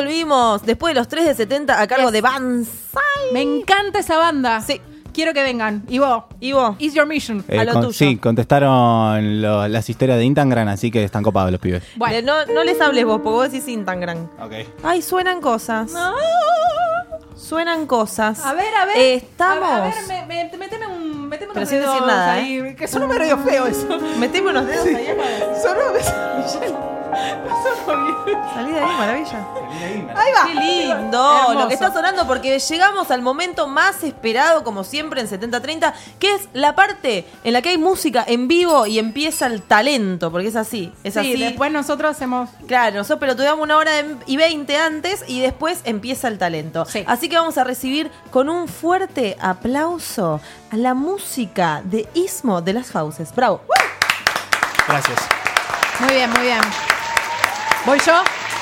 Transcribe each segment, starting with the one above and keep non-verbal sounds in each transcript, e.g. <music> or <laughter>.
volvimos después de los 3 de 70 a cargo Yes. de Banzai. Me encanta esa banda. Sí. Quiero que vengan. Y vos. Y vos. Is your mission. Eh, a lo con- tuyo. Sí, contestaron lo- las historias de Intangran, así que están copados los pibes. Bueno. Le- No, no les hables vos, porque vos decís Intangran. Ok. Ay, suenan cosas. Suenan cosas. A ver, a ver. Estamos. A ver, a ver, me, me- meteme un. Meteme Pero unos sin decir dedos nada, ¿eh? ahí. Que suena medio feo eso. Meteme unos dedos ahí. Solo Salí de ahí, maravilla. Ahí va. Qué lindo Hermoso. lo que está sonando porque llegamos al momento más esperado, como siempre en 7030, que es la parte en la que hay música en vivo y empieza el talento, porque es así, es Sí, así. después nosotros hacemos. Claro, nosotros pero tuvimos una hora y 20 antes y después empieza el talento. Sí. Así que vamos a recibir con un fuerte aplauso a la música de Ismo de las Fauces. Bravo. Gracias. Muy bien, muy bien. ¿Voy yo?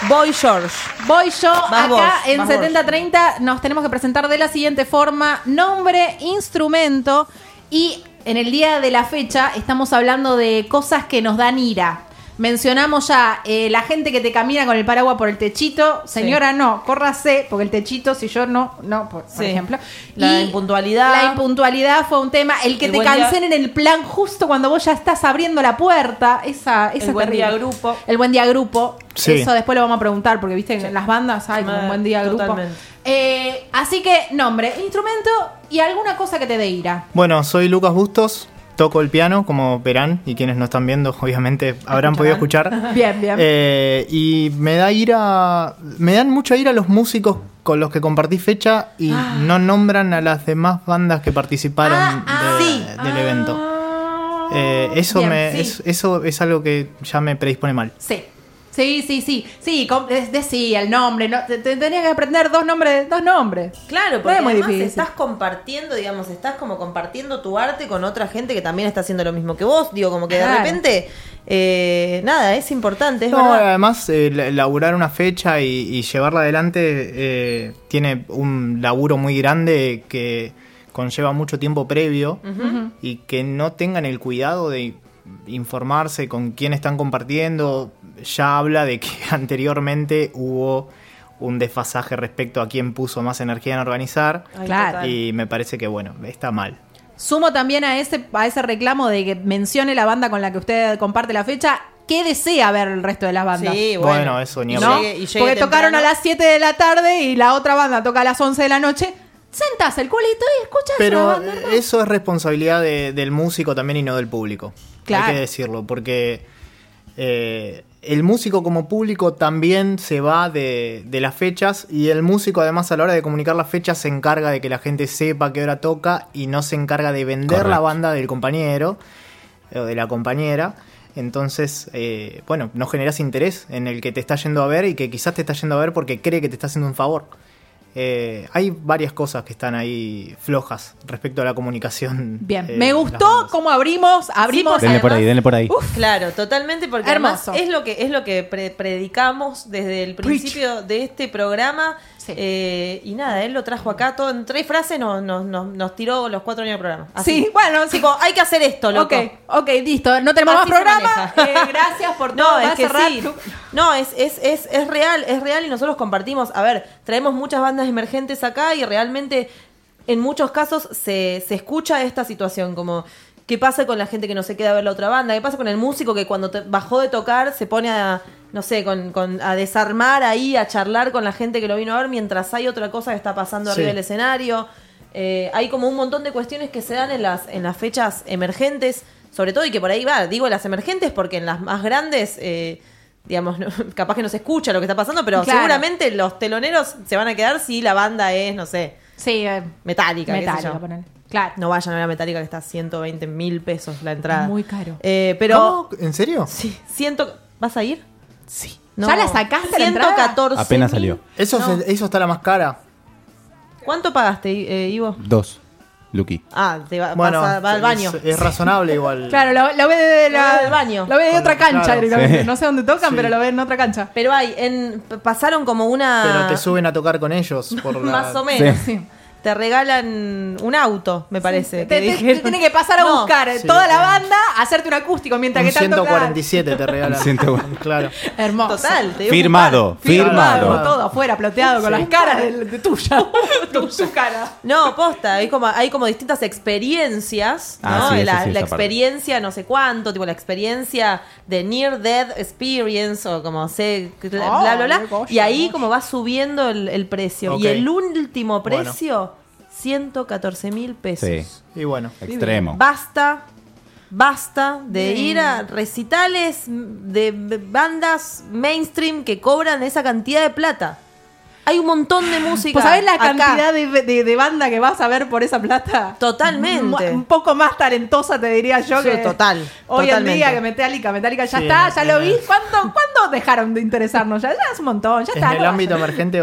Voy George. Voy yo. Vas Acá vos, en vas vos. 7030 nos tenemos que presentar de la siguiente forma: nombre, instrumento. Y en el día de la fecha estamos hablando de cosas que nos dan ira. Mencionamos ya eh, la gente que te camina con el paraguas por el techito. Señora, no, córrase, porque el techito, si yo no, no, por, por Sí. ejemplo. La impuntualidad. La impuntualidad fue un tema. El que El te día- cancelen en el plan justo cuando vos ya estás abriendo la puerta. Esa, esa El buen terrible. día grupo. El buen día grupo. Sí. Eso después lo vamos a preguntar, porque viste, en las bandas hay como un buen día grupo. Eh, así que, nombre, instrumento y alguna cosa que te dé ira. Bueno, soy Lucas Bustos, toco el piano, como verán, y quienes no están viendo, <laughs> obviamente habrán podido escuchar. <laughs> Bien, bien. Eh, y me da ira, me dan mucha ira los músicos con los que compartí fecha y no nombran a las demás bandas que participaron Ah, ah, de- sí. del evento. Ah, Eh, eso, bien, me, sí. es, eso es algo que ya me predispone mal. Sí. Sí, sí, sí. Sí, com- es- decí el nombre. No, te, te tenías que aprender dos nombres. Dos nombres. Claro, No porque es muy además difícil. estás compartiendo, digamos, estás como compartiendo tu arte con otra gente que también está haciendo lo mismo que vos. Digo, como que de repente, eh, nada, es importante, es No, verdad. además, eh, la- laburar una fecha y, y llevarla adelante eh, tiene un laburo muy grande que conlleva mucho tiempo previo y que no tengan el cuidado de informarse con quién están compartiendo, ya habla de que <laughs> anteriormente hubo un desfasaje respecto a quién puso más energía en organizar Claro. y me parece que bueno, está mal. Sumo también a ese, a ese reclamo de que mencione la banda con la que usted comparte la fecha. ¿Qué desea ver el resto de las bandas? Sí, bueno. Bueno, eso ni. ¿No? llegue- y llegue Porque tocaron a las 7 de la tarde y la otra banda toca a las 11 de la noche. Sentás el culito y escuchas la Pero banda. eh, eso es responsabilidad de- del músico también y no del público. Claro. Hay que decirlo, porque eh, el músico como público también se va de, de las fechas y el músico además a la hora de comunicar las fechas se encarga de que la gente sepa qué hora toca y no se encarga de vender la banda del compañero o de la compañera. Entonces, eh, bueno, no generas interés en el que te está yendo a ver y que quizás te está yendo a ver porque cree que te está haciendo un favor. Eh, hay varias cosas que están ahí flojas respecto a la comunicación. Bien, eh, me gustó cómo abrimos, abrimos. porque Denle por ahí, denle por ahí. Claro, totalmente, porque Hermoso. además es lo que es lo que pre- predicamos desde el principio de este programa. Sí. Eh, y nada, él lo trajo acá todo en tres frases, nos, nos, nos, nos tiró los cuatro años del programa. Así. Sí, bueno, sí. Tipo, hay que hacer esto, loco. Ok, ok, listo. No tenemos Así más programa. Eh, gracias por <laughs> todo. No, es que sí. No, es, es, es, es real, es real y nosotros compartimos. A ver, traemos muchas bandas emergentes acá y realmente en muchos casos se, se escucha esta situación, como qué pasa con la gente que no se queda a ver la otra banda, qué pasa con el músico que cuando te- bajó de tocar se pone a, no sé, con, con- a desarmar ahí, a charlar con la gente que lo vino a ver mientras hay otra cosa que está pasando arriba del escenario. Eh, hay como un montón de cuestiones que se dan en las, en las fechas emergentes, sobre todo y que por ahí va, digo las emergentes porque en las más grandes, eh, digamos, no- <laughs> capaz que no se escucha lo que está pasando, pero Claro. seguramente los teloneros se van a quedar si la banda es, no sé, Sí, eh, metálica. qué sé metálica, yo. Claro. No vayan a la metálica que está a 120 mil pesos la entrada. Muy caro. Eh, pero... ¿Cómo? ¿En serio? Sí, ciento... ¿Vas a ir? Sí. ¿Ya la sacaste la entrada? 114 Apenas mil. salió. Eso, No. se- eso está la más cara. ¿Cuánto pagaste, eh, Ivo? Dos, Lucky. Ah, te va, Bueno, vas a- va al baño. Es, es razonable igual. <laughs> Claro, lo, lo ve de la- Lo ve del baño. Lo ve de otra la- cancha claro. directamente. Sí. No sé dónde tocan, Sí. pero lo ven en otra cancha. Pero hay, en, pasaron como una... Pero te suben a tocar con ellos. Por <laughs> la- Más o menos. Sí. Te regalan un auto, me parece. Te, que te- te que pasar a No, buscar Sí, toda la sí. banda, hacerte un acústico mientras Un que tanto 147 te regalan. 140. Claro. Hermoso. Total, te Firmado, firmado. Firmado. Todo afuera, ploteado, con las caras de, de tuya. <laughs> con tu cara. No, posta, hay como, hay como distintas experiencias, Ah, ¿no? sí, la sí, la esa parte. experiencia no sé cuánto, tipo la experiencia de Near Death Experience o como sé, bla, Ah, bla, bla. cosa, y ahí como va subiendo el, el precio. Y el último Bueno. Precio, 114 mil pesos. Sí, Y bueno. extremo. Basta, basta de ir a recitales de bandas mainstream que cobran esa cantidad de plata. Hay un montón de música. Pues ¿sabés la acá. cantidad de, de- de banda que vas a ver por esa plata? Totalmente. Un poco más talentosa, te diría yo. Sí, que total, Hoy totalmente. en día que Metallica, Metallica ya Sí, está, en- ya lo en vi. el- ¿Cuándo, ¿Cuándo dejaron de interesarnos? Ya, ya es un montón, ya En está. el no ámbito emergente,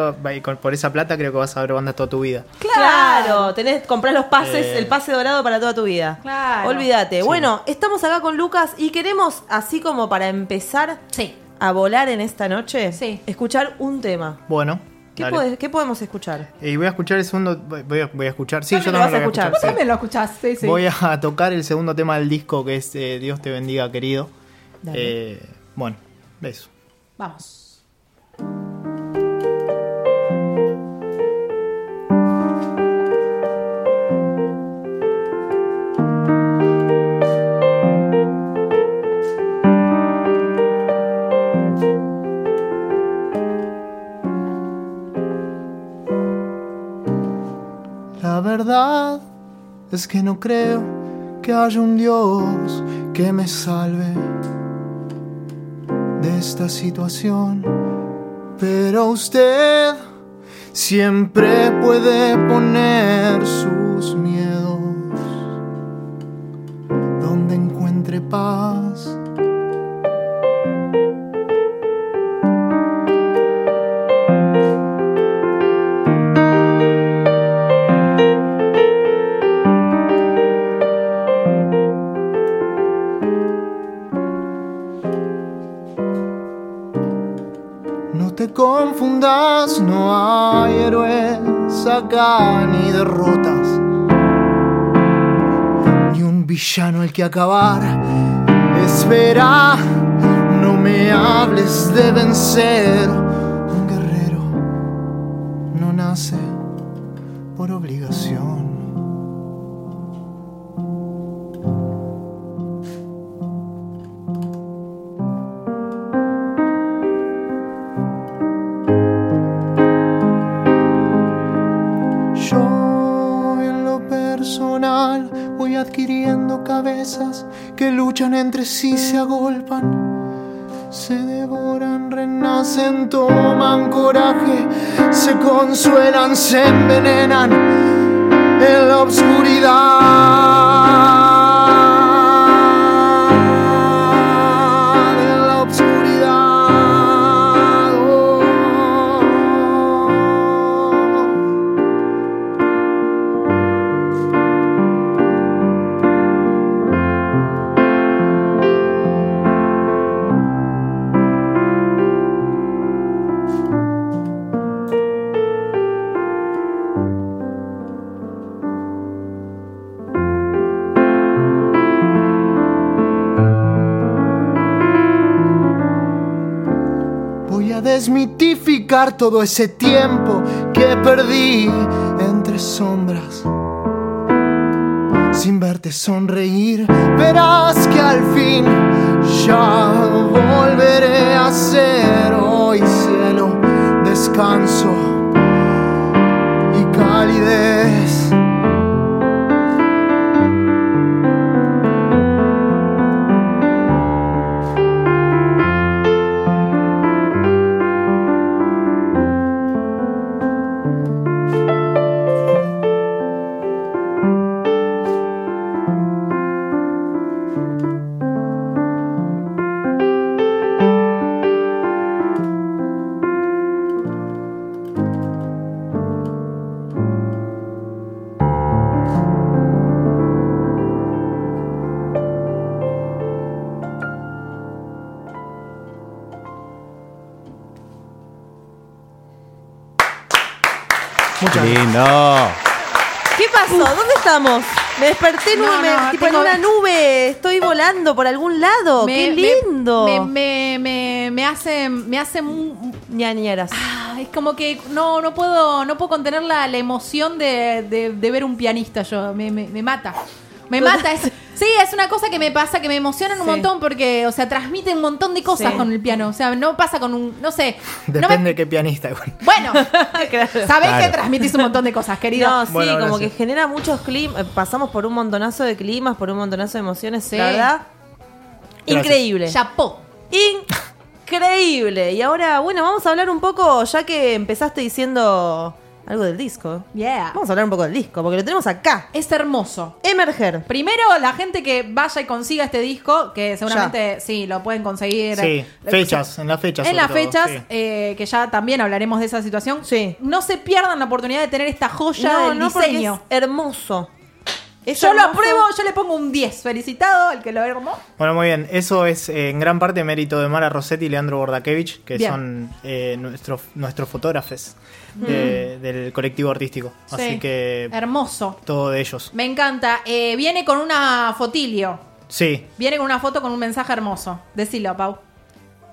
por esa plata creo que vas a ver bandas toda tu vida. Claro, tenés, comprás los pases, Eh. el pase dorado para toda tu vida. Claro. Olvídate. Bueno, estamos acá con Lucas y queremos, así como para empezar Sí. a volar en esta noche, Sí. escuchar un tema. Bueno. ¿Qué, dale. podés- qué podemos escuchar? Y voy a escuchar el segundo. Voy a, voy a escuchar. Sí, yo lo también vas a lo voy a escuchar. Vos sí. también lo escuchás, sí, sí. Voy a <laughs> tocar el segundo tema del disco que es eh, Dios te bendiga, querido. Dale. Eh, bueno, eso. Vamos. Verdad es que no creo que haya un Dios que me salve de esta situación. Pero usted siempre puede poner sus miedos donde encuentre paz. Villano al que acabar. Espera, no me hables de vencer. Todo ese tiempo que perdí entre sombras. Sin verte sonreír, verás que al fin ya volveré a ser hoy cielo, descanso y calidez. Lindo. ¿Qué pasó? ¿Dónde estamos? Me desperté en, No, tipo en una nube. Estoy volando por algún lado. ¡Qué lindo! Me, me, me, me hace, me hace Ñañeras. Ah, es como que no, no puedo, no puedo contener la, la emoción de, de- de ver un pianista yo. Me, me- me mata. Me mata. <laughs> Es, sí, es una cosa que me pasa, que me emocionan un Sí. montón porque, o sea, transmite un montón de cosas Sí. con el piano. O sea, no pasa con un, no sé. no me- Depende de qué pianista. igual. bueno, <laughs> Claro. sabés Claro. que transmitís un montón de cosas, querido. No, <laughs> sí, Bueno, como gracias. que genera muchos climas. Pasamos por un montonazo de climas, por un montonazo de emociones. Sí. La verdad, Gracias. increíble. Chapó. Increíble. Y ahora, bueno, vamos a hablar un poco, ya que empezaste diciendo algo del disco. Yeah. Vamos a hablar un poco del disco, porque lo tenemos acá. Es hermoso. Emerger. Primero, la gente que vaya y consiga este disco, que seguramente sí, lo pueden conseguir. Sí, fechas, en las fechas. En las todo, fechas, sí. eh, que ya también hablaremos de esa situación. Sí. No se pierdan la oportunidad de tener esta joya No, del no, porque diseño. es hermoso. Es Yo lo apruebo, yo le pongo un 10. Felicitado al que lo armó. Bueno, muy bien. Eso es eh, en gran parte mérito de Mara Rossetti y Leandro Bordakevich, que Bien. son eh, nuestros, nuestros fotógrafos de- del colectivo artístico. Así Mm. Sí. que Hermoso. todo de ellos. Me encanta. Eh, viene con una fotilio. Sí, Viene con una foto con un mensaje hermoso. Decilo, Pau.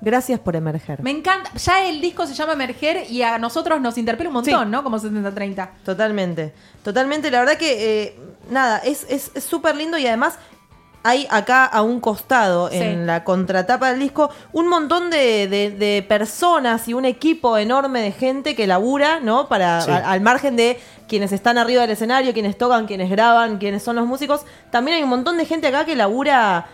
Gracias por emerger. Me encanta. Ya el disco se llama Emerger y a nosotros nos interpela un montón, Sí. ¿no? Como 70-30. Totalmente. Totalmente. La verdad que, eh, nada, es es- es súper lindo y además hay acá a un costado, Sí. en la contratapa del disco, un montón de, de- de personas y un equipo enorme de gente que labura, ¿no? Para, Sí. a- al margen de quienes están arriba del escenario, quienes tocan, quienes graban, quienes son los músicos. También hay un montón de gente acá que labura,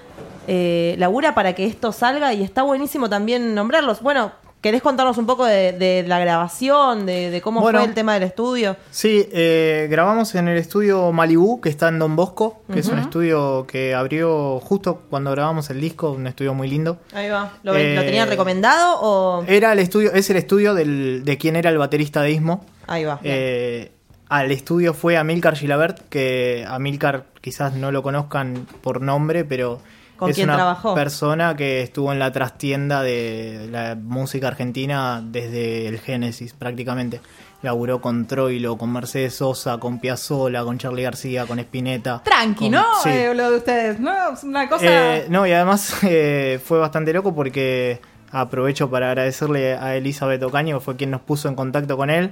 eh, labura para que esto salga y está buenísimo también nombrarlos. Bueno, ¿querés contarnos un poco de, de la grabación, de, de cómo Bueno. fue el tema del estudio? Sí, eh, grabamos en el estudio Malibú, que está en Don Bosco, que es un estudio que abrió justo cuando grabamos el disco, un estudio muy lindo. Ahí va. ¿Lo, Eh, lo tenían recomendado o...? Era el estudio, es el estudio del- de quien era el baterista de Ismo. Ahí va. Eh, al estudio fue Amilcar Gilabert, que Amilcar quizás no lo conozcan por nombre, pero ¿Con es quién una trabajó? persona que estuvo en la trastienda de la música argentina desde el Génesis prácticamente. Laburó con Troilo, con Mercedes Sosa, con Piazzolla, con Charlie García, con Spinetta. Tranqui, con- ¿no? sí. Eh, lo de ustedes. No, es una cosa. Eh, no, y además <laughs> eh, fue bastante loco porque aprovecho para agradecerle a Elizabeth Ocaño, que fue quien nos puso en contacto con él.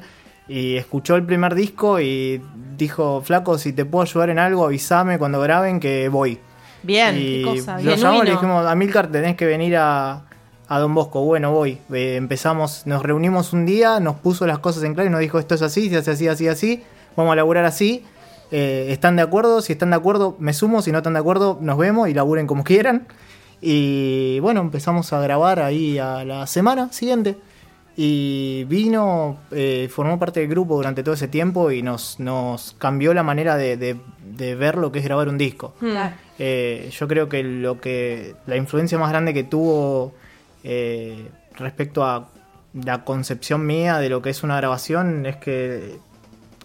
Y escuchó el primer disco y dijo, flaco, si te puedo ayudar en algo, avísame cuando graben que voy. Bien. y qué cosa, lo genuino. llamamos y le dijimos, Amilcar, tenés que venir a, a Don Bosco. Bueno, voy. Eh, empezamos, nos reunimos un día, nos puso las cosas en claro y nos dijo, esto es así, se hace así, así, así. Vamos a laburar así. Eh, ¿Están de acuerdo? Si están de acuerdo, me sumo. Si no están de acuerdo, nos vemos y laburen como quieran. Y bueno, empezamos a grabar ahí a la semana siguiente. Y vino, eh, formó parte del grupo durante todo ese tiempo y nos, nos cambió la manera de, de- de ver lo que es grabar un disco. Claro. Eh, yo creo que lo que la influencia más grande que tuvo eh, respecto a la concepción mía de lo que es una grabación es que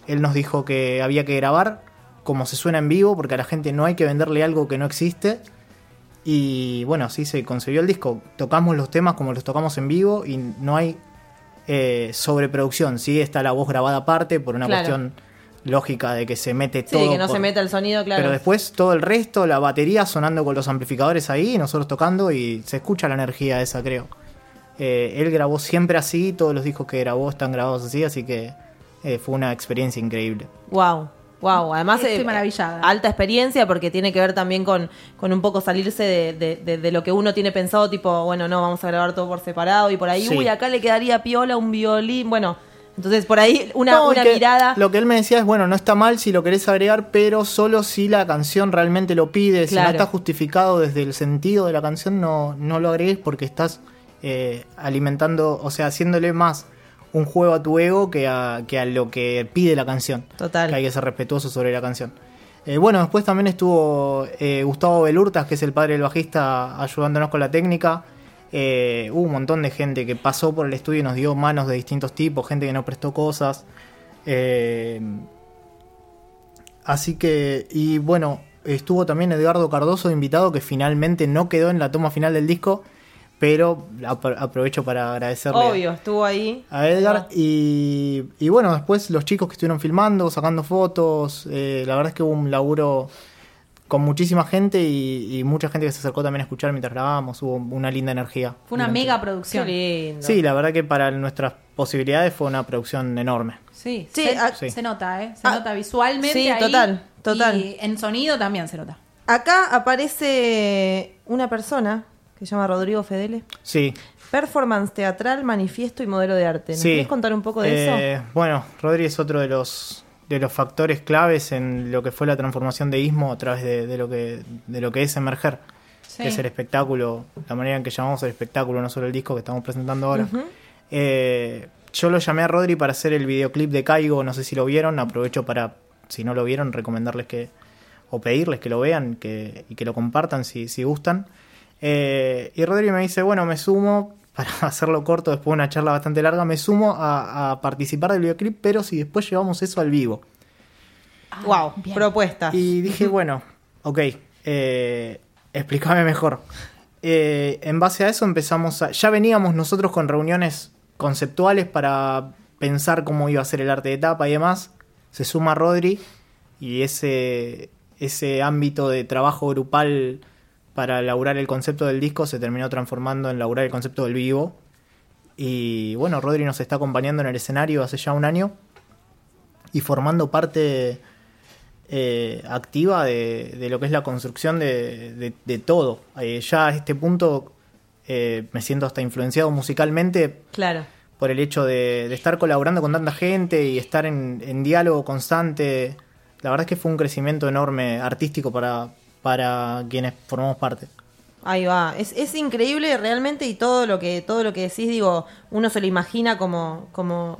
él nos dijo que había que grabar como se suena en vivo porque a la gente no hay que venderle algo que no existe y bueno así se concebió el disco tocamos los temas como los tocamos en vivo y no hay eh, sobreproducción sí está la voz grabada aparte por una Claro. cuestión lógica de que se mete Sí, todo que no por- se meta el sonido, claro. pero después todo el resto, la batería sonando con los amplificadores ahí, nosotros tocando y se escucha la energía esa, creo. Eh, él grabó siempre así, todos los discos que grabó están grabados así, así que eh, fue una experiencia increíble. Wow. Wow, además Estoy eh, maravillada. alta experiencia porque tiene que ver también con, con un poco salirse de, de- de- de lo que uno tiene pensado, tipo, bueno, no, vamos a grabar todo por separado y por ahí, Sí. uy, acá le quedaría piola un violín, bueno, entonces por ahí una, No, una que mirada. Lo que él me decía es, bueno, no está mal si lo querés agregar, pero solo si la canción realmente lo pide. Si no está justificado desde el sentido de la canción, no, no lo agregues porque estás eh, alimentando, o sea, haciéndole más un juego a tu ego que a, que a lo que pide la canción. Total. Que hay que ser respetuoso sobre la canción. Eh, bueno, después también estuvo eh, Gustavo Belurtas, que es el padre del bajista, ayudándonos con la técnica. Eh, hubo un montón de gente que pasó por el estudio y nos dio manos de distintos tipos, gente que nos prestó cosas. Eh, así que, y bueno, estuvo también Edgardo Cardoso invitado, que finalmente no quedó en la toma final del disco, pero apro- aprovecho para agradecerle a- Obvio, estuvo ahí. a Edgar. Y, y bueno, después los chicos que estuvieron filmando, sacando fotos. eh, la verdad es que hubo un laburo con muchísima gente y, y mucha gente que se acercó también a escuchar mientras grabábamos. Hubo una linda energía. Fue una mega Qué producción. lindo. Sí, la verdad que para nuestras posibilidades fue una producción enorme. Sí, Sí, se, nota, ¿eh? Se Ah, nota visualmente. sí, ahí, total, total. Y en sonido también se nota. Acá aparece una persona que se llama Rodrigo Fedele. Sí, Performance teatral, manifiesto y modelo de arte. ¿Nos sí. querés contar un poco de Eh, eso? Bueno, Rodri es otro de los de los factores claves en lo que fue la transformación de Ismo a través de, de lo que de lo que es emerger. Sí. que es el espectáculo, la manera en que llamamos el espectáculo, no solo el disco que estamos presentando ahora. Eh, yo lo llamé a Rodri para hacer el videoclip de Caigo, no sé si lo vieron, aprovecho para, si no lo vieron, recomendarles que, o pedirles que lo vean que, y que lo compartan si, si gustan. Eh, y Rodri me dice, bueno, me sumo, para <laughs> hacerlo corto, después de una charla bastante larga, me sumo a, a participar del videoclip, pero si después llevamos eso al vivo. wow, bien. propuestas. Y dije, bueno, ok, eh, explícame mejor. Eh, en base a eso empezamos a... Ya veníamos nosotros con reuniones conceptuales para pensar cómo iba a ser el arte de tapa y demás. Se suma Rodri y ese, ese ámbito de trabajo grupal para elaborar el concepto del disco se terminó transformando en elaborar el concepto del vivo. Y bueno, Rodri nos está acompañando en el escenario hace ya un año y formando parte eh, activa de, de lo que es la construcción de, de- de todo. Eh, ya a este punto eh, me siento hasta influenciado musicalmente Claro. por el hecho de, de estar colaborando con tanta gente y estar en, en diálogo constante. La verdad es que fue un crecimiento enorme artístico para, para quienes formamos parte. Ahí va. Es, es increíble realmente y todo lo que todo lo que decís, digo, uno se lo imagina como como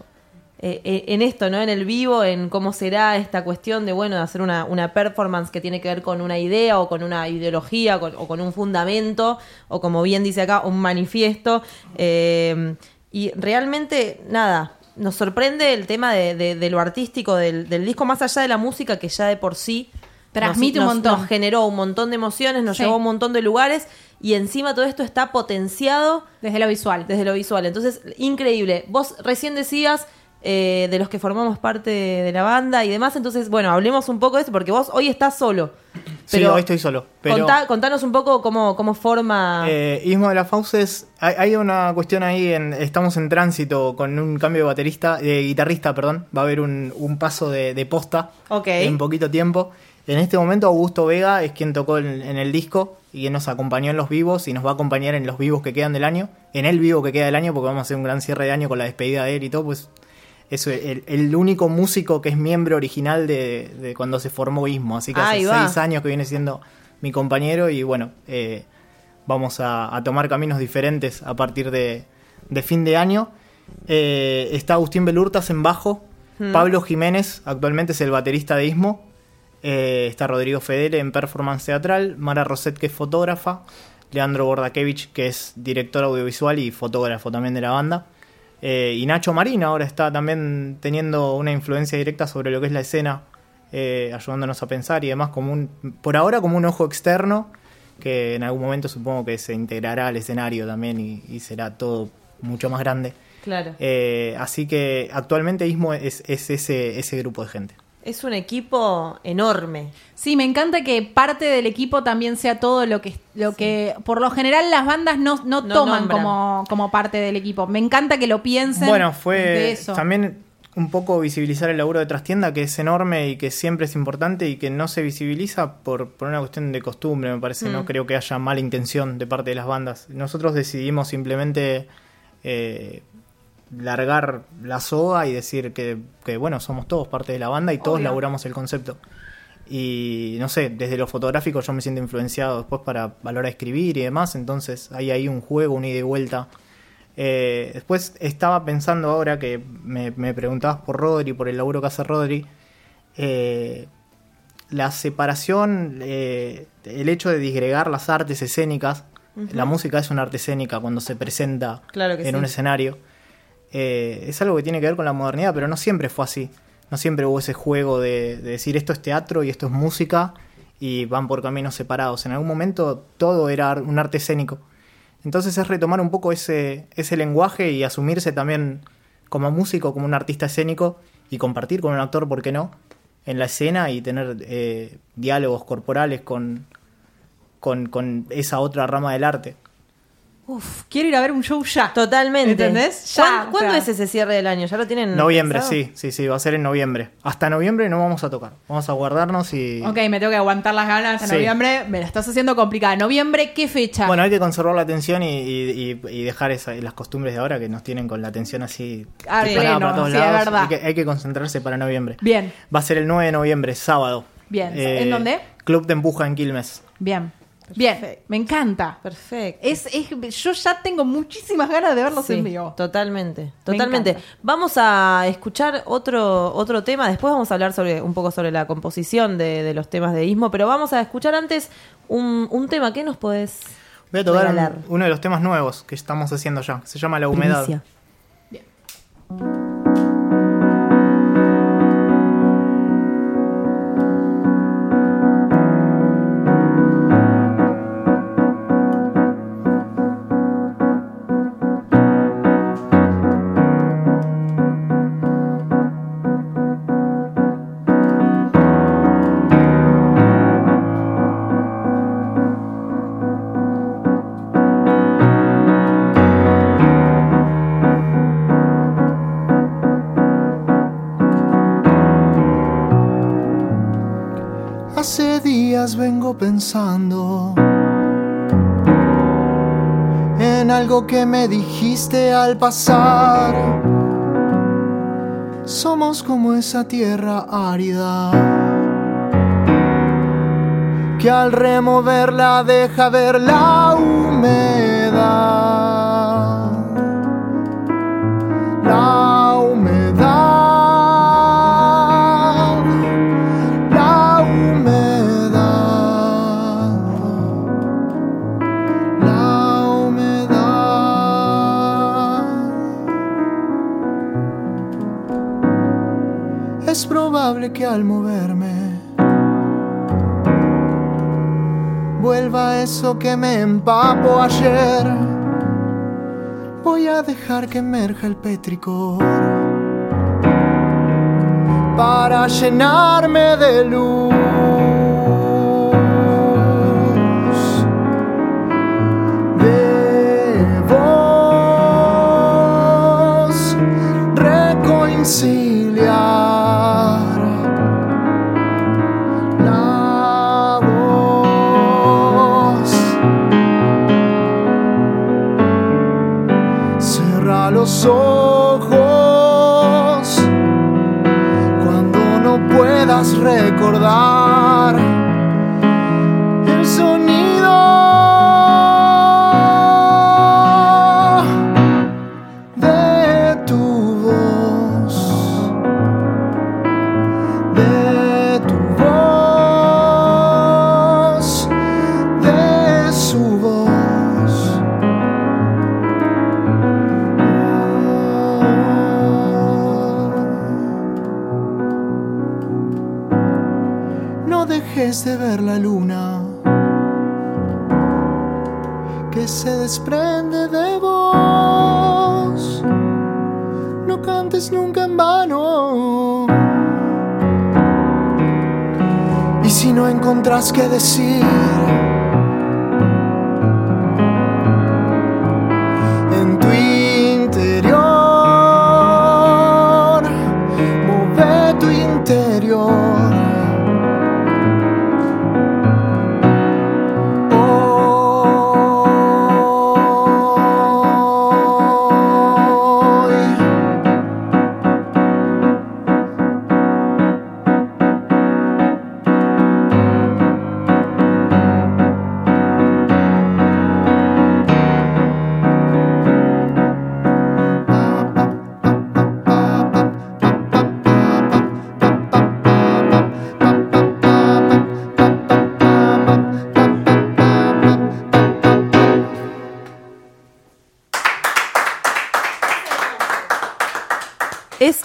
eh, eh, en esto, ¿no? En el vivo, en cómo será esta cuestión de, bueno, de hacer una, una performance que tiene que ver con una idea o con una ideología o con un fundamento o como bien dice acá, un manifiesto. Eh, y realmente, nada, nos sorprende el tema de, de- de lo artístico del, del disco, más allá de la música que ya de por sí Transmite nos- un montón. nos generó un montón de emociones, nos Sí. llevó a un montón de lugares y encima todo esto está potenciado Desde lo visual. desde lo visual. Entonces, increíble. Vos recién decías eh, de los que formamos parte de, la banda y demás, entonces, bueno, hablemos un poco de eso porque vos hoy estás solo. sí, hoy estoy solo. Pero, contá- contanos un poco cómo, cómo forma... Eh, Ismo de la Fauces, hay, hay una cuestión ahí, en, estamos en tránsito con un cambio de baterista, de guitarrista, perdón, va a haber un, un paso de, de posta en poquito tiempo. En este momento Augusto Vega es quien tocó en, en el disco y quien nos acompañó en los vivos y nos va a acompañar en los vivos que quedan del año, en el vivo que queda del año, porque vamos a hacer un gran cierre de año con la despedida de él y todo, pues es el, el único músico que es miembro original de, de cuando se formó Ismo, así que Ahí hace va. seis años que viene siendo mi compañero y bueno, eh, vamos a, a tomar caminos diferentes a partir de, de fin de año. Eh, está Agustín Belurtas en bajo, Pablo Jiménez actualmente es el baterista de Ismo, Eh, está Rodrigo Fedele en performance teatral, Mara Roset que es fotógrafa, Leandro Bordakevich que es director audiovisual y fotógrafo también de la banda. Eh, y Nacho Marín ahora está también teniendo una influencia directa sobre lo que es la escena, eh, ayudándonos a pensar y demás, como un, por ahora como un ojo externo, que en algún momento supongo que se integrará al escenario también y, y será todo mucho más grande. claro. Así que actualmente Ismo es, es ese, ese grupo de gente. Es un equipo enorme. Sí, me encanta que parte del equipo también sea todo lo que lo que por lo general las bandas no, no, No toman nombran. como, como parte del equipo. Me encanta que lo piensen. Bueno, de fue eso. también un poco visibilizar el laburo de trastienda, que es enorme y que siempre es importante y que no se visibiliza por, por una cuestión de costumbre, me parece. No creo que haya mala intención de parte de las bandas. Nosotros decidimos simplemente eh, largar la soga y decir que, que, bueno, somos todos parte de la banda y todos Obvio. laburamos el concepto. Y no sé, desde lo fotográfico yo me siento influenciado después para valorar escribir y demás, entonces hay ahí un juego, un ida y vuelta. Eh, después estaba pensando ahora que me, me preguntabas por Rodri, por el laburo que hace Rodri. eh, la separación, eh, el hecho de disgregar las artes escénicas. La música es una arte escénica cuando se presenta Claro en sí. un escenario. Eh, es algo que tiene que ver con la modernidad, pero no siempre fue así. No siempre hubo ese juego de, de decir esto es teatro y esto es música y van por caminos separados. En algún momento todo era un arte escénico. Entonces es retomar un poco ese, ese lenguaje y asumirse también como músico, como un artista escénico y compartir con un actor, ¿por qué no? En la escena y tener eh, diálogos corporales con, con, con esa otra rama del arte. Uf, quiero ir a ver un show ya. Totalmente. ¿Entendés? Ya, ¿Cuándo, es ese cierre del año? ¿Ya lo tienen? Noviembre, pensado? sí, sí, sí, va a ser en noviembre. Hasta noviembre no vamos a tocar. Vamos a guardarnos y. Ok, me tengo que aguantar las ganas en Sí. noviembre. Me la estás haciendo complicada. ¿Noviembre qué fecha? Bueno, hay que conservar la atención y, y- y- y dejar esa- las costumbres de ahora que nos tienen con la atención así Ah, disparada pleno, sí, es verdad. Hay que, hay que concentrarse para noviembre. Bien, Va a ser el 9 de noviembre, sábado. Eh, Bien. ¿En dónde? Club de Empuja en Quilmes. bien. Bien, me encanta. Perfecto. Es, es, yo ya tengo muchísimas ganas de verlos Sí, en vivo. Totalmente, totalmente. Vamos a escuchar otro, otro tema, después vamos a hablar sobre un poco sobre la composición de, de los temas de Ismo, pero vamos a escuchar antes un, un tema. ¿Qué nos podés Voy a tocar regalar? uno de los temas nuevos que estamos haciendo ya. Se llama La Humedad. Primicia. Hace que me dijiste al pasar. Somos como esa tierra árida que al removerla deja ver la humedad. Que al moverme vuelva eso que me empapo ayer. Voy a dejar que emerja el petricor para llenarme de luz. De vos reconciliar recordar Y si no encontrás qué decir,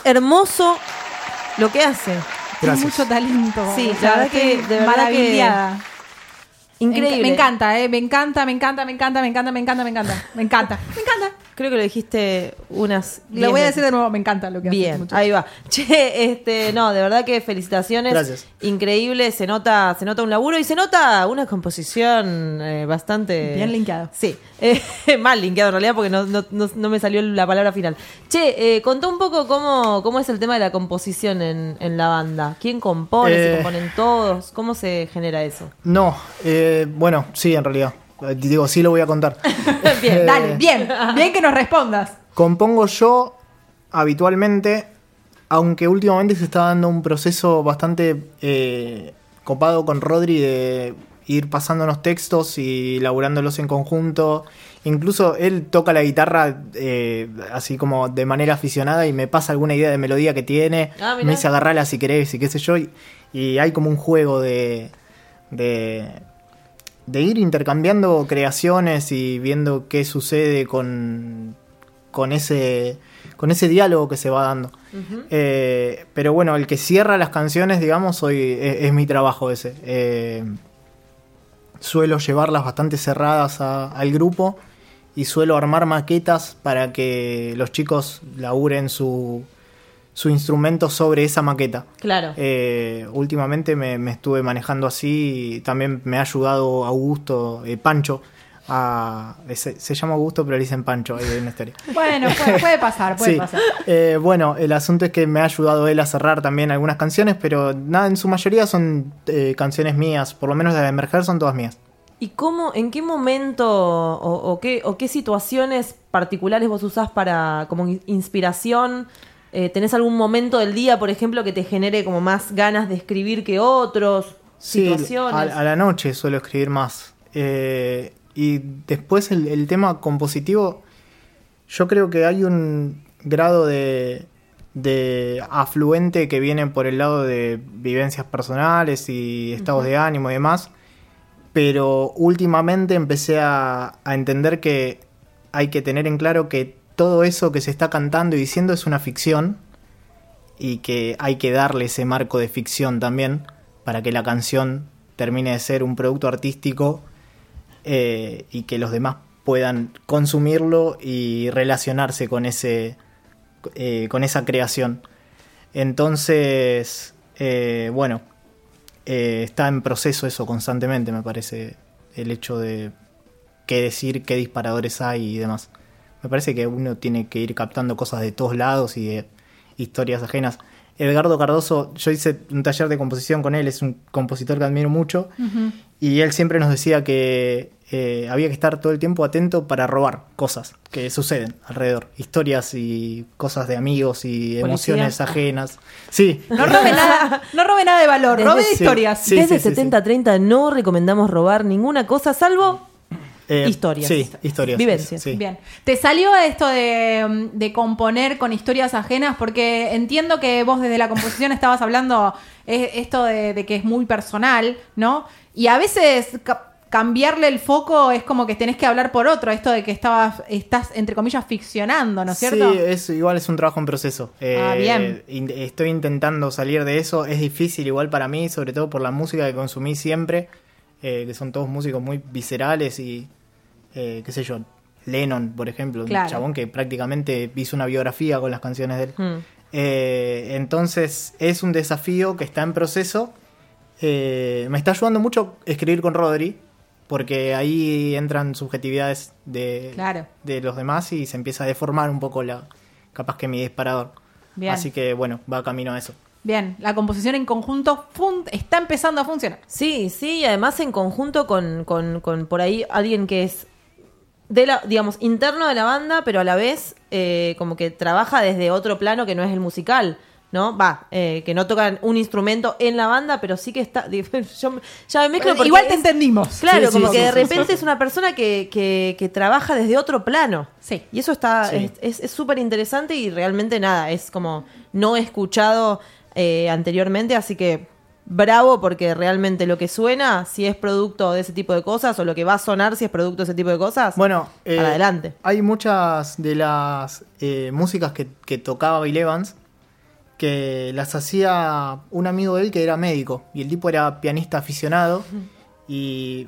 hermoso lo que hace. Gracias. Tiene mucho talento. Sí, la verdad que de verdad increíble. Me encanta, eh, me encanta, me encanta, me encanta, me encanta, me encanta, me encanta. Me encanta. Me encanta. Creo que lo dijiste unas. Lo voy a decir de nuevo, me encanta lo que haces, Bien, ahí va. <laughs> Che, este, no, de verdad que felicitaciones. Gracias. Increíble, se nota, se nota un laburo y se nota una composición eh, bastante. Bien linkeado. Sí, eh, <laughs> mal linkeado en realidad porque no, no, no- no me salió la palabra final. Che, eh, contá un poco cómo, cómo es el tema de la composición en, en la banda. ¿Quién compone? ¿Se Eh. componen todos? ¿Cómo se genera eso? No, eh, bueno, sí, en realidad. Eh, Digo, sí lo voy a contar. <laughs> Bien, Eh, dale, bien, bien que nos respondas. Compongo yo habitualmente, aunque últimamente se está dando un proceso bastante eh, copado con Rodri de ir pasándonos textos y laburándolos en conjunto. Incluso él toca la guitarra eh, así como de manera aficionada y me pasa alguna idea de melodía que tiene. Ah, me dice agarrala si querés y qué sé yo. Y, y hay como un juego de, de, de ir intercambiando creaciones y viendo qué sucede con, con ese con ese diálogo que se va dando. Eh, pero bueno, el que cierra las canciones, digamos, hoy es, es mi trabajo ese. Eh, suelo llevarlas bastante cerradas a- al grupo y suelo armar maquetas para que los chicos laburen su, su instrumento sobre esa maqueta. Claro. Eh, últimamente me, me estuve manejando así y también me ha ayudado Augusto, eh, Pancho. A, se, se llama Augusto, pero le dicen Pancho, ahí hay una historia. Bueno, puede, puede pasar, puede Sí. pasar. Eh, bueno, el asunto es que me ha ayudado él a cerrar también algunas canciones, pero nada, en su mayoría son eh, canciones mías, por lo menos las de Emerger son todas mías. ¿Y cómo, en qué momento o, o qué, o qué situaciones particulares vos usás para como in- inspiración? Eh, ¿Tenés algún momento del día, por ejemplo, que te genere como más ganas de escribir que otros? Sí, situaciones. a, a la noche suelo escribir más. Eh, y después el, el tema compositivo, yo creo que hay un grado de, de afluente que viene por el lado de vivencias personales y estados de ánimo y demás. Pero últimamente empecé a, a entender que hay que tener en claro que todo eso que se está cantando y diciendo es una ficción y que hay que darle ese marco de ficción también para que la canción termine de ser un producto artístico eh, y que los demás puedan consumirlo y relacionarse con ese eh, con esa creación. Entonces eh, bueno está en proceso eso constantemente me parece el hecho de qué decir qué disparadores hay y demás me parece que uno tiene que ir captando cosas de todos lados y de historias ajenas. Edgardo Cardoso, yo hice un taller de composición con él, es un compositor que admiro mucho, y él siempre nos decía que eh, había que estar todo el tiempo atento para robar cosas que suceden alrededor, historias y cosas de amigos y emociones ajenas. Sí, No robe nada, no robe nada de valor, robe Sí, historias. sí. Desde sí, 70-30 no recomendamos robar ninguna cosa salvo eh, historias. Sí, historias. Vivencias. sí. Bien. ¿Te salió esto de, de componer con historias ajenas? Porque entiendo que vos desde la composición <laughs> estabas hablando eh, esto de, de que es muy personal, ¿no? Y a veces ca- cambiarle el foco es como que tenés que hablar por otro, esto de que estabas, estás, entre comillas, ficcionando, ¿no es cierto? Sí, es, igual es un trabajo en proceso. Eh, Ah, bien. in- Estoy intentando salir de eso. Es difícil igual para mí, sobre todo por la música que consumí siempre, eh, que son todos músicos muy viscerales y, eh, qué sé yo, Lennon, por ejemplo, Claro. un chabón que prácticamente hizo una biografía con las canciones de él. Hmm. Eh, entonces es un desafío que está en proceso. Eh, me está ayudando mucho escribir con Rodri, porque ahí entran subjetividades de, Claro. de los demás y se empieza a deformar un poco la capaz que mi disparador. Bien. Así que bueno, va camino a eso. Bien, la composición en conjunto fun- está empezando a funcionar. Sí, sí, y además en conjunto con, con, con por ahí alguien que es de la, digamos, interno de la banda, pero a la vez eh, como que trabaja desde otro plano que no es el musical, ¿no? Va, eh, que no tocan un instrumento en la banda, pero sí que está. <laughs> Yo ya me mezclo porque Igual te es- entendimos. Claro, Sí, como sí, que de sí, repente sí. es una persona que, que, que trabaja desde otro plano. Sí. Y eso está, Sí. es- es súper interesante y realmente nada, es como no he escuchado eh, anteriormente, así que bravo porque realmente lo que suena, si es producto de ese tipo de cosas, o lo que va a sonar si es producto de ese tipo de cosas, Bueno, eh, adelante. Hay muchas de las eh, músicas que, que tocaba Bill Evans que las hacía un amigo de él que era médico y el tipo era pianista aficionado y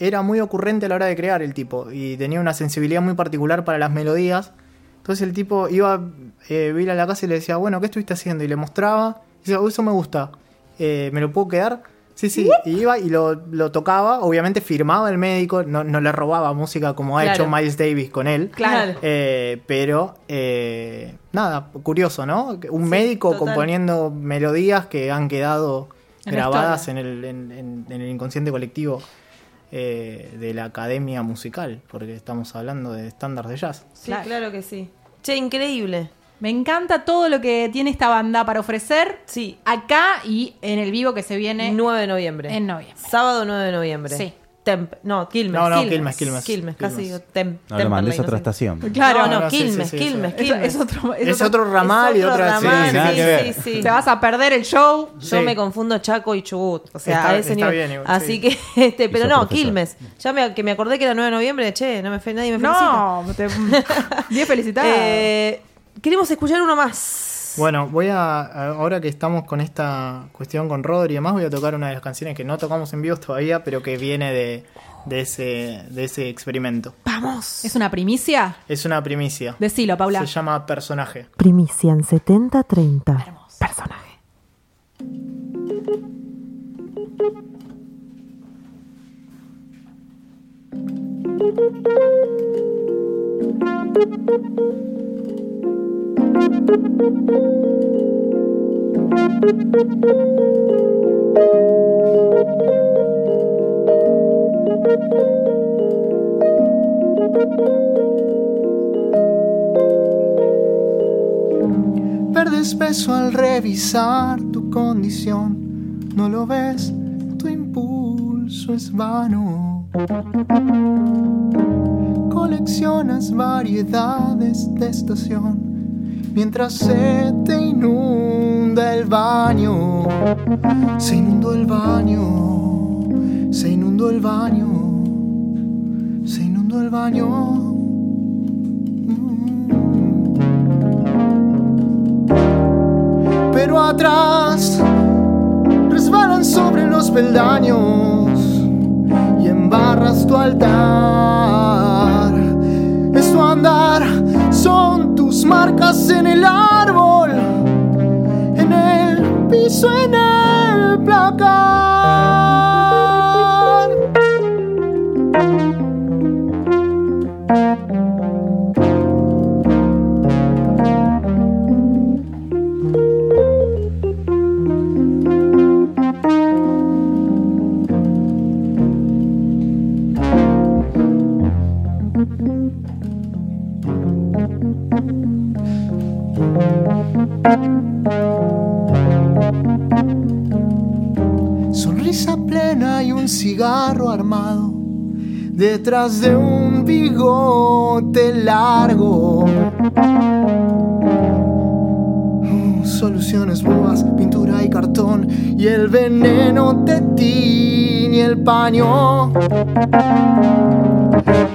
era muy ocurrente a la hora de crear el tipo y tenía una sensibilidad muy particular para las melodías. Entonces el tipo iba, eh, Bill a la casa y le decía, bueno, ¿qué estuviste haciendo? Y le mostraba, y decía, "Oh, eso me gusta, Eh, ¿me lo puedo quedar? Sí, sí, y iba y lo, lo tocaba, obviamente firmaba el médico, no, no le robaba música como ha Claro. hecho Miles Davis con él. Claro. Eh, pero, eh, nada, curioso, ¿no? Un Sí, médico total. componiendo melodías que han quedado En grabadas en el, en, en- en el inconsciente colectivo eh, de la academia musical, porque estamos hablando de estándares de jazz. Sí, Claro. claro. que sí. Che, increíble. Me encanta todo lo que tiene esta banda para ofrecer Sí. acá y en el vivo que se viene 9 de noviembre. en noviembre. Sábado 9 de noviembre. Sí. Temp. No, Quilmes. No, no, Quilmes, Quilmes, Quilmes. casi Quilmes. digo Tem- No Temperley, otra sé. estación. Claro, no, no, no, sí, sí, Quilmes, sí, Quilmes, Es, Quilmes. es otro, es Es otro- otro ramal y otro otra... ramal, Sí, nada sí, que ver. sí, sí. Te vas a perder el show. Yo me confundo Chaco y Chubut. O sea, Está- a ese está nivel. bien igual, Así sí. que, <laughs> este, pero no, profesor. Quilmes. Ya me, que me acordé que era 9 de noviembre, che, no me fe, nadie me felicita. No, te, <laughs> bien felicitado. Eh, queremos escuchar uno más. Bueno, voy a, ahora que estamos con esta cuestión con Rodri y demás, voy a tocar una de las canciones que no tocamos en vivo todavía, pero que viene de, de ese, de ese experimento. Vamos. ¿Es una primicia? Es una primicia. Decilo, Paula. Se llama Personaje. Primicia en 70-30. Hermoso. Personaje. Perdes peso al revisar tu condición. No lo ves, tu impulso es vano. Coleccionas variedades de estación mientras se te inunda el baño. Se inundó el baño, se inundó el baño, se inundó el baño. Mm. pero atrás resbalan sobre los peldaños y embarras tu altar. Es tu andar, marcas en el árbol, en el piso, en el placar. Cigarro armado detrás de un bigote largo. Uh, Soluciones bobas, pintura y cartón y el veneno te tiñe el paño.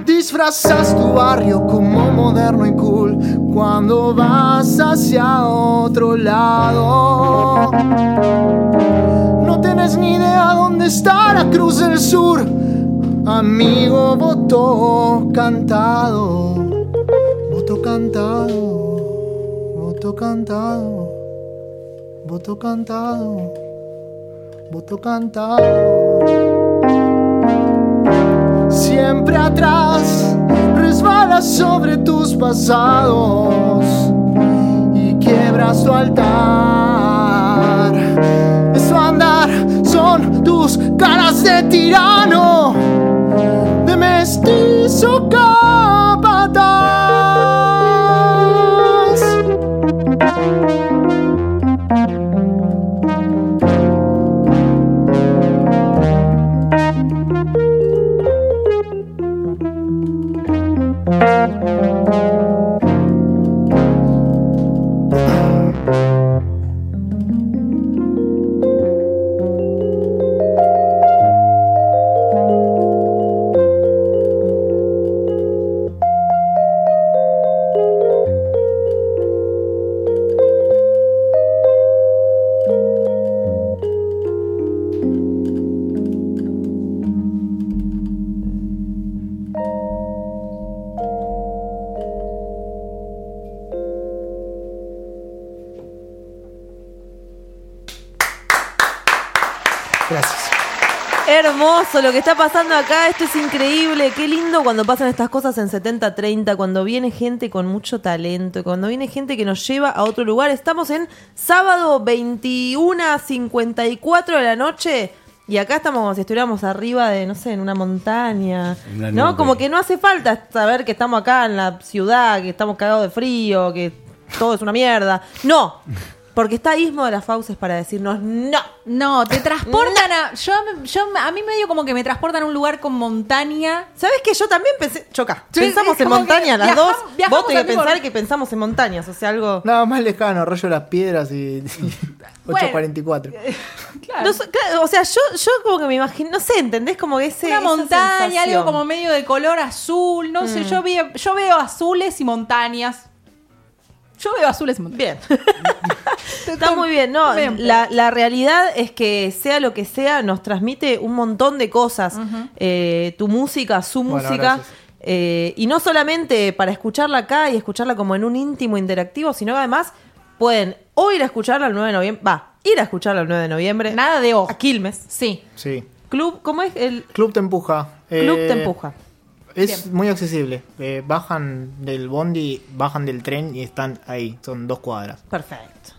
Disfrazas tu barrio como moderno y cool cuando vas hacia otro lado. No tienes ni idea dónde está la Cruz del Sur. Amigo, voto cantado. Voto cantado. Voto cantado. Voto cantado. Voto cantado. Siempre atrás resbalas sobre tus pasados y quiebras tu altar. Es tu andar, son tus caras de tirano, de mestizo capataz. Gracias. Hermoso lo que está pasando acá, esto es increíble, qué lindo cuando pasan estas cosas en 70-30, cuando viene gente con mucho talento, cuando viene gente que nos lleva a otro lugar. Estamos en sábado 21.54 de la noche y acá estamos como si estuviéramos arriba de, no sé, en una montaña, una ¿no? Como que no hace falta saber que estamos acá en la ciudad, que estamos cagados de frío, que todo es una mierda. No, porque está Ismo de las Fauces para decirnos no. No, te transportan a. Yo, yo, a mí medio como que me transportan a un lugar con montaña. ¿Sabes que Yo también pensé, choca, Sí, pensamos en que las dos. viajamos Vos tenés que pensar que pensamos en montañas, o sea, algo... Nada más lejano, rollo las piedras y. 844. <laughs> <laughs> No sé, claro, o sea, yo, yo como que me imagino, no sé, ¿entendés? Como que ese, Una montaña, algo como medio de color azul. No sé, yo, vi- yo veo azules y montañas. Yo veo azules montañas. Bien. <laughs> Está muy bien, ¿no? Bien. La, la realidad es que sea lo que sea, nos transmite un montón de cosas. Eh, tu música, su Bueno, música. gracias. Eh, y no solamente para escucharla acá y escucharla como en un íntimo interactivo, sino que además pueden o ir a escucharla el 9 de noviembre. Va, ir a escucharla el 9 de noviembre. Nada de ojo. A Quilmes. Sí. Sí. Club, ¿cómo es? El Club te empuja. Club Eh, te empuja. Es muy accesible. Eh, bajan del bondi, bajan del tren y están ahí. Son dos cuadras. Perfecto.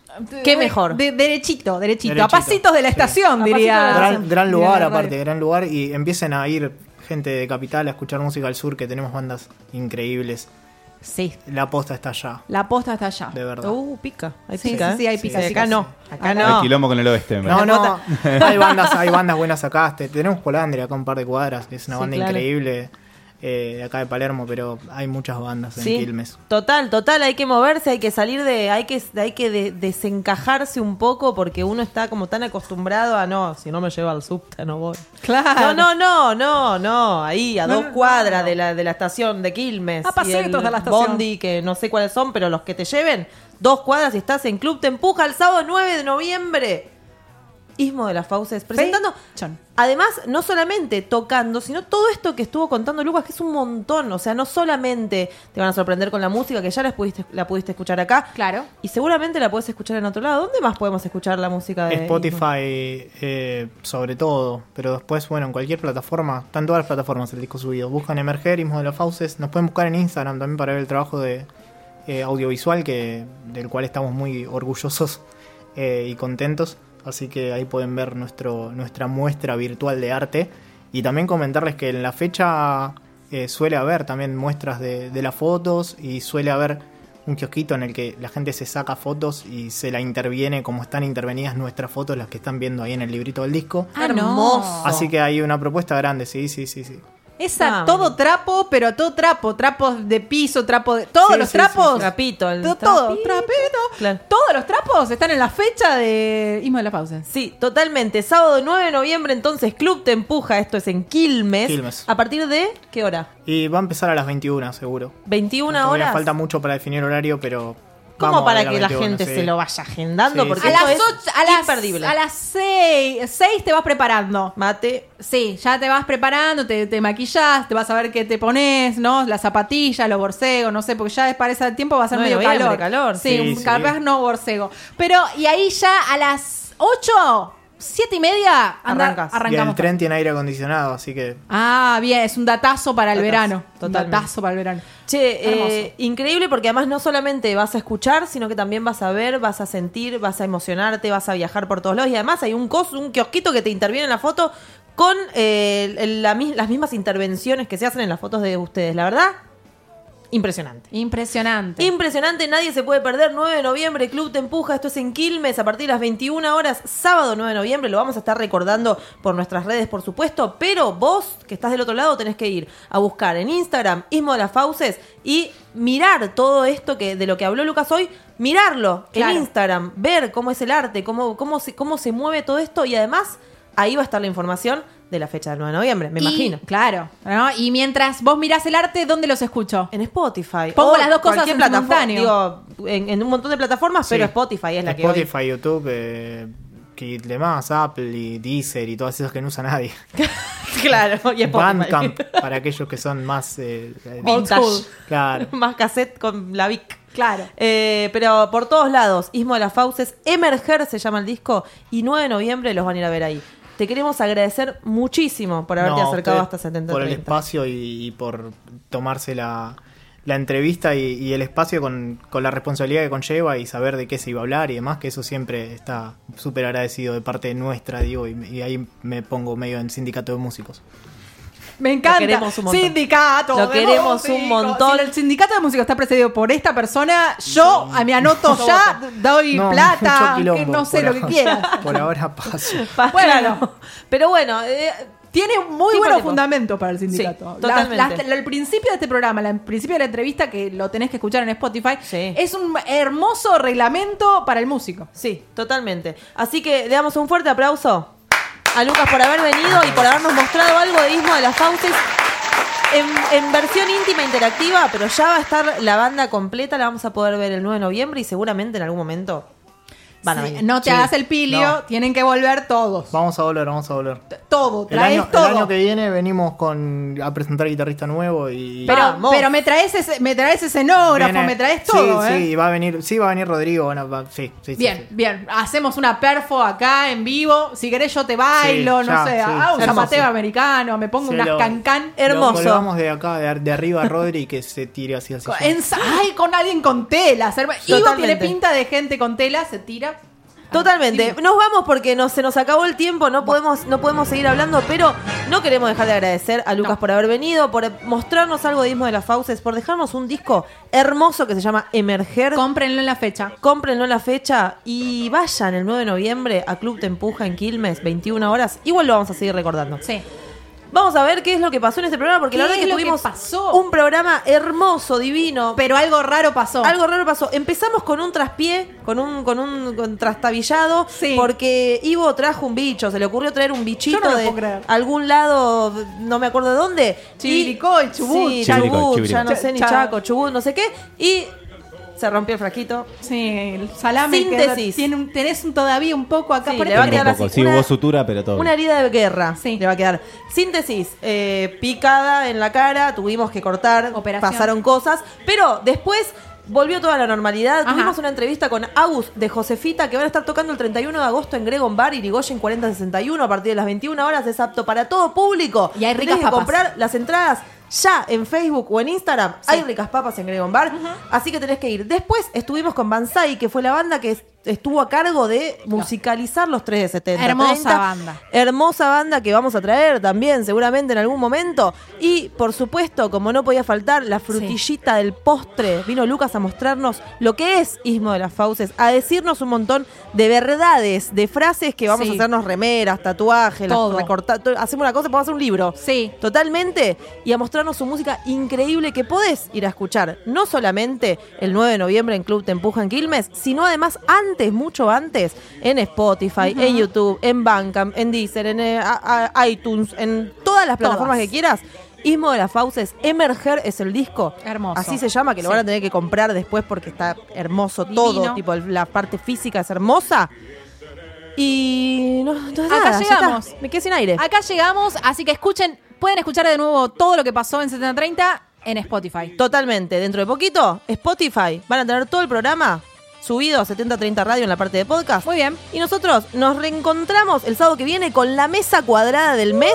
¿Qué mejor? De- derechito, derechito, Derechito, A pasitos de la sí. estación, A diría. Gran, lugar, aparte, gran lugar. Y empiecen a ir gente de Capital a escuchar música al sur, que tenemos bandas increíbles. Sí. La posta está allá, La posta está allá. de verdad. Uh, pica. Hay Sí, pica, sí, sí, ¿eh? hay pica, acá no. sí. Acá Acá no. Hay quilombo con el oeste. No, no, <laughs> hay bandas, hay bandas buenas acá. Te- Tenemos Polandria acá un par de cuadras, que es una Sí, banda claro. increíble eh, de acá de Palermo, pero hay muchas bandas en Sí, Quilmes. total, total, hay que moverse, hay que salir de, hay que, hay que de- desencajarse un poco porque uno está como tan acostumbrado a no, si no me lleva al subte no voy. Claro. No, no, no, no, no, ahí a dos cuadras de la de la estación de Quilmes. A pasitos y el de la estación. Bondi, que no sé cuáles son, pero los que te lleven, dos cuadras y estás en Club Te Empuja el sábado 9 de noviembre. Ismo de las Fauces, presentando. Además, no solamente tocando, sino todo esto que estuvo contando Lucas, que es un montón. O sea, no solamente te van a sorprender con la música, que ya la pudiste, la pudiste escuchar acá. Claro. Y seguramente la puedes escuchar en otro lado. ¿Dónde más podemos escuchar la música de Spotify eh, sobre todo, pero después, bueno, en cualquier plataforma, están todas las plataformas el disco subido. Buscan Emerger, Ismo de las Fauces. Nos pueden buscar en Instagram también para ver el trabajo de eh, audiovisual, que del cual estamos muy orgullosos eh, y contentos. Así que ahí pueden ver nuestro, nuestra muestra virtual de arte. Y también comentarles que en la fecha eh, suele haber también muestras de, de las fotos y suele haber un kiosquito en el que la gente se saca fotos y se la interviene como están intervenidas nuestras fotos, las que están viendo ahí en el librito del disco. Ah, Hermoso. no. Así que hay una propuesta grande, sí, sí, sí, sí. Esa, Ah, todo bueno. trapo, pero todo trapo. Trapos de piso, trapo de. Todos Sí, los sí, trapos. sí, Trapito, el todo, todo, trapito. trapito. Claro. Todos los trapos están en la fecha de Ismo de la Pausa. Sí, totalmente. Sábado 9 de noviembre, entonces Club Te Empuja. Esto es en Quilmes. Quilmes. ¿A partir de qué hora? Y va a empezar a las 21, seguro. 21 Todavía horas. falta mucho para definir horario, pero. Como vamos para que la 21, gente sí. se lo vaya agendando, Sí, porque sí. A esto las es 8, a las, imperdible. a las 6, 6 te vas preparando. Mate, Sí, ya te vas preparando, te, te maquillás, te vas a ver qué te pones, ¿no? Las zapatillas, los borcegos, no sé, porque ya para ese tiempo va a ser No, medio calor. calor. Sí, Sí, un- sí. capaz no borcego. Pero, y ahí ya a las 8, 7 y media, anda- Arrancas. Y arrancamos. el tren tiene aire acondicionado, así que. Ah, bien, es un datazo para el Datazo, verano. totalmente. Un datazo para el verano. Che, eh, increíble porque además no solamente vas a escuchar, sino que también vas a ver, vas a sentir, vas a emocionarte, vas a viajar por todos lados. Y además hay un cos, un kiosquito que te interviene en la foto con eh, la las mismas intervenciones que se hacen en las fotos de ustedes. La verdad, impresionante. Impresionante. Impresionante, nadie se puede perder. 9 de noviembre, Club Te Empuja. Esto es en Quilmes a partir de las 21 horas, sábado 9 de noviembre. Lo vamos a estar recordando por nuestras redes, por supuesto. Pero vos, que estás del otro lado, tenés que ir a buscar en Instagram Ismo de las Fauces y mirar todo esto que de lo que habló Lucas hoy. Mirarlo Claro. en Instagram, ver cómo es el arte, cómo, cómo, se, cómo se mueve todo esto. Y además, ahí va a estar la información de la fecha del 9 de noviembre, me Y- imagino. Claro. ¿no? Y mientras vos mirás el arte, ¿dónde los escucho? En Spotify. Pongo O las dos cosas cualquier en plataforma. simultáneo. Digo, en, en un montón de plataformas, pero. Spotify es la que hoy- Spotify, YouTube, eh, que demás, Apple y Deezer y todas esas que no usa nadie. <laughs> claro, y Spotify. Bandcamp, para aquellos que son más. eh, eh, Old Vintage. school. claro. <laughs> Más cassette con la Vic. Claro. Eh, pero por todos lados, Ismo de las Fauces, Emerger se llama el disco, y 9 de noviembre los van a ir a ver ahí. Te queremos agradecer muchísimo por haberte No, acercado hasta 70 Por el espacio y, y por tomarse la, la entrevista y, y el espacio con, con la responsabilidad que conlleva y saber de qué se iba a hablar y demás, que eso siempre está súper agradecido de parte nuestra, digo, y, y ahí me pongo medio en sindicato de músicos. Me encanta. queremos un montón. Sindicato. Lo queremos un montón. Si el sindicato de músicos está precedido por esta persona, yo a mi anoto ya, doy No, plata, mucho quilombo, que no sé lo que quieras. <laughs> Por ahora paso. <laughs> Bueno. pero bueno, eh, Tiene un muy Tipo, buenos tipo. fundamentos para el sindicato. Sí, La- totalmente. la- el principio de este programa, la- el principio de la entrevista, que lo tenés que escuchar en Spotify, Sí. es un hermoso reglamento para el músico. sí, totalmente. Así que le damos un fuerte aplauso a Lucas por haber venido y por habernos mostrado algo de Ismo de las Fauces. En, en versión íntima interactiva, pero ya va a estar la banda completa, la vamos a poder ver el 9 de noviembre y seguramente en algún momento van a Sí, venir. no te hagas el pilio, No. tienen que volver todos. Vamos a volver, vamos a volver. Todo, El traes año, todo. el año que viene venimos con a presentar guitarrista nuevo y pero, Vamos. pero me traes ese, me traes escenógrafo, viene- me traes todo, sí, ¿eh? Sí, va a venir, sí, va a venir Rodrigo, bueno, va- sí, Bien, sí. bien. Hacemos una perfo acá en vivo. Si querés yo te bailo, no sé, hago un zapateo americano, me pongo unas lo- cancán. Hermoso. Lo colgamos de acá, de, ar- de arriba a Rodri y que se tire así así. Ay, con alguien con telas. Ivo tiene pinta de gente con telas, se tira. Totalmente. Nos vamos porque nos, se nos acabó el tiempo, no podemos, no podemos seguir hablando, pero no queremos dejar de agradecer a Lucas No. por haber venido, por mostrarnos algo de Ismo de las Fauces, por dejarnos un disco hermoso que se llama Emerger. Cómprenlo en la fecha. Cómprenlo en la fecha y vayan el 9 de noviembre a Club Te Empuja en Quilmes, 21 horas. Igual lo vamos a seguir recordando. Sí. Vamos a ver qué es lo que pasó en este programa, porque la ¿Qué verdad es que tuvimos pasó? un programa hermoso, divino. Pero algo raro pasó. Algo raro pasó. Empezamos con un traspié, con un, con un con trastabillado, Sí. porque Ivo trajo un bicho, se le ocurrió traer un bichito Yo no lo de puedo creer. algún lado, no me acuerdo de dónde. Chivilcoy, Y- Chubut. Sí, Chubut, Chivilcoy. ya no sé ni Cha- Chaco, Chubut, no sé qué. Y se rompió el frasquito. Sí, el salame. Síntesis. que tiene un- tenés un, todavía un poco acá. Sí, Ponete le va a que- quedar Un así, poco, sí, una- hubo sutura, pero todo. Una herida de guerra Sí. le va a quedar. Síntesis, eh, picada en la cara, tuvimos que cortar, Operación. pasaron cosas, pero después volvió toda la normalidad. Ajá. Tuvimos una entrevista con Agus de Josefita que van a estar tocando el 31 de agosto en Gregon Bar, Irigoyen 4061 a partir de las 21 horas. Es apto para todo público. Y hay Tenés ricas que papas. comprar las entradas ya en Facebook o en Instagram. Sí. Hay ricas papas en Gregon Bar, así que tenés que ir. Después estuvimos con Banzai, que fue la banda que es- estuvo a cargo de musicalizar los 3 de 70. Hermosa 30. banda. Hermosa banda que vamos a traer también, seguramente en algún momento. Y por supuesto, como no podía faltar, la frutillita del postre. Vino Lucas a mostrarnos lo que es Ismo de las Fauces, a decirnos un montón de verdades, de frases que vamos Sí. a hacernos remeras, tatuajes, las Todo. recorta- to- hacemos una cosa, podemos hacer un libro. Sí. Totalmente. Y a mostrarnos su música increíble que podés ir a escuchar. No solamente el 9 de noviembre en Club Te Empuja en Quilmes, sino además antes, mucho antes, en Spotify, en YouTube, en Bandcamp, en Deezer, en eh, a- a- iTunes, en todas las plataformas Todas. que quieras. Ismo de las Fauces, Emerger es el disco. Hermoso. Así se llama, que lo Sí. van a tener que comprar después porque está hermoso Divino. todo. Tipo, la parte física es hermosa. Y no, Acá nada, llegamos. Me quedé sin aire. Acá llegamos, así que escuchen, pueden escuchar de nuevo todo lo que pasó en 7030 en Spotify. Totalmente. Dentro de poquito, Spotify van a tener todo el programa subido a 7030 Radio en la parte de podcast. Muy bien. Y nosotros nos reencontramos el sábado que viene con la mesa cuadrada del mes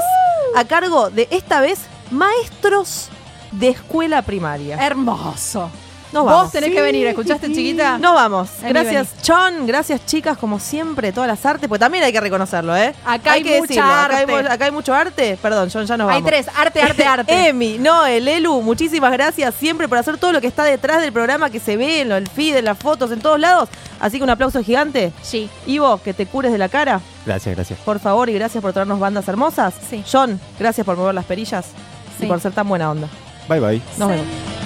a cargo de esta vez maestros de escuela primaria. Hermoso. Vos tenés que venir, ¿escuchaste, chiquita? Nos vamos. Vení, Gracias, Chon. Gracias, chicas, como siempre, todas las artes. Pues también hay que reconocerlo, ¿eh? Acá hay que mucha Acá hay, arte. acá hay mucho arte. Perdón, John, ya nos Hay vamos. tres, arte, arte, <laughs> arte. Emi, Noel, Elu, muchísimas gracias siempre por hacer todo lo que está detrás del programa que se ve en el feed, en las fotos, en todos lados. Así que un aplauso gigante. Sí. Ivo, que te cures de la cara, Gracias, gracias. por favor, y gracias por traernos bandas hermosas. Sí. John, gracias por mover las perillas y Sí. por ser tan buena onda. Bye, bye. Nos Sí. vemos.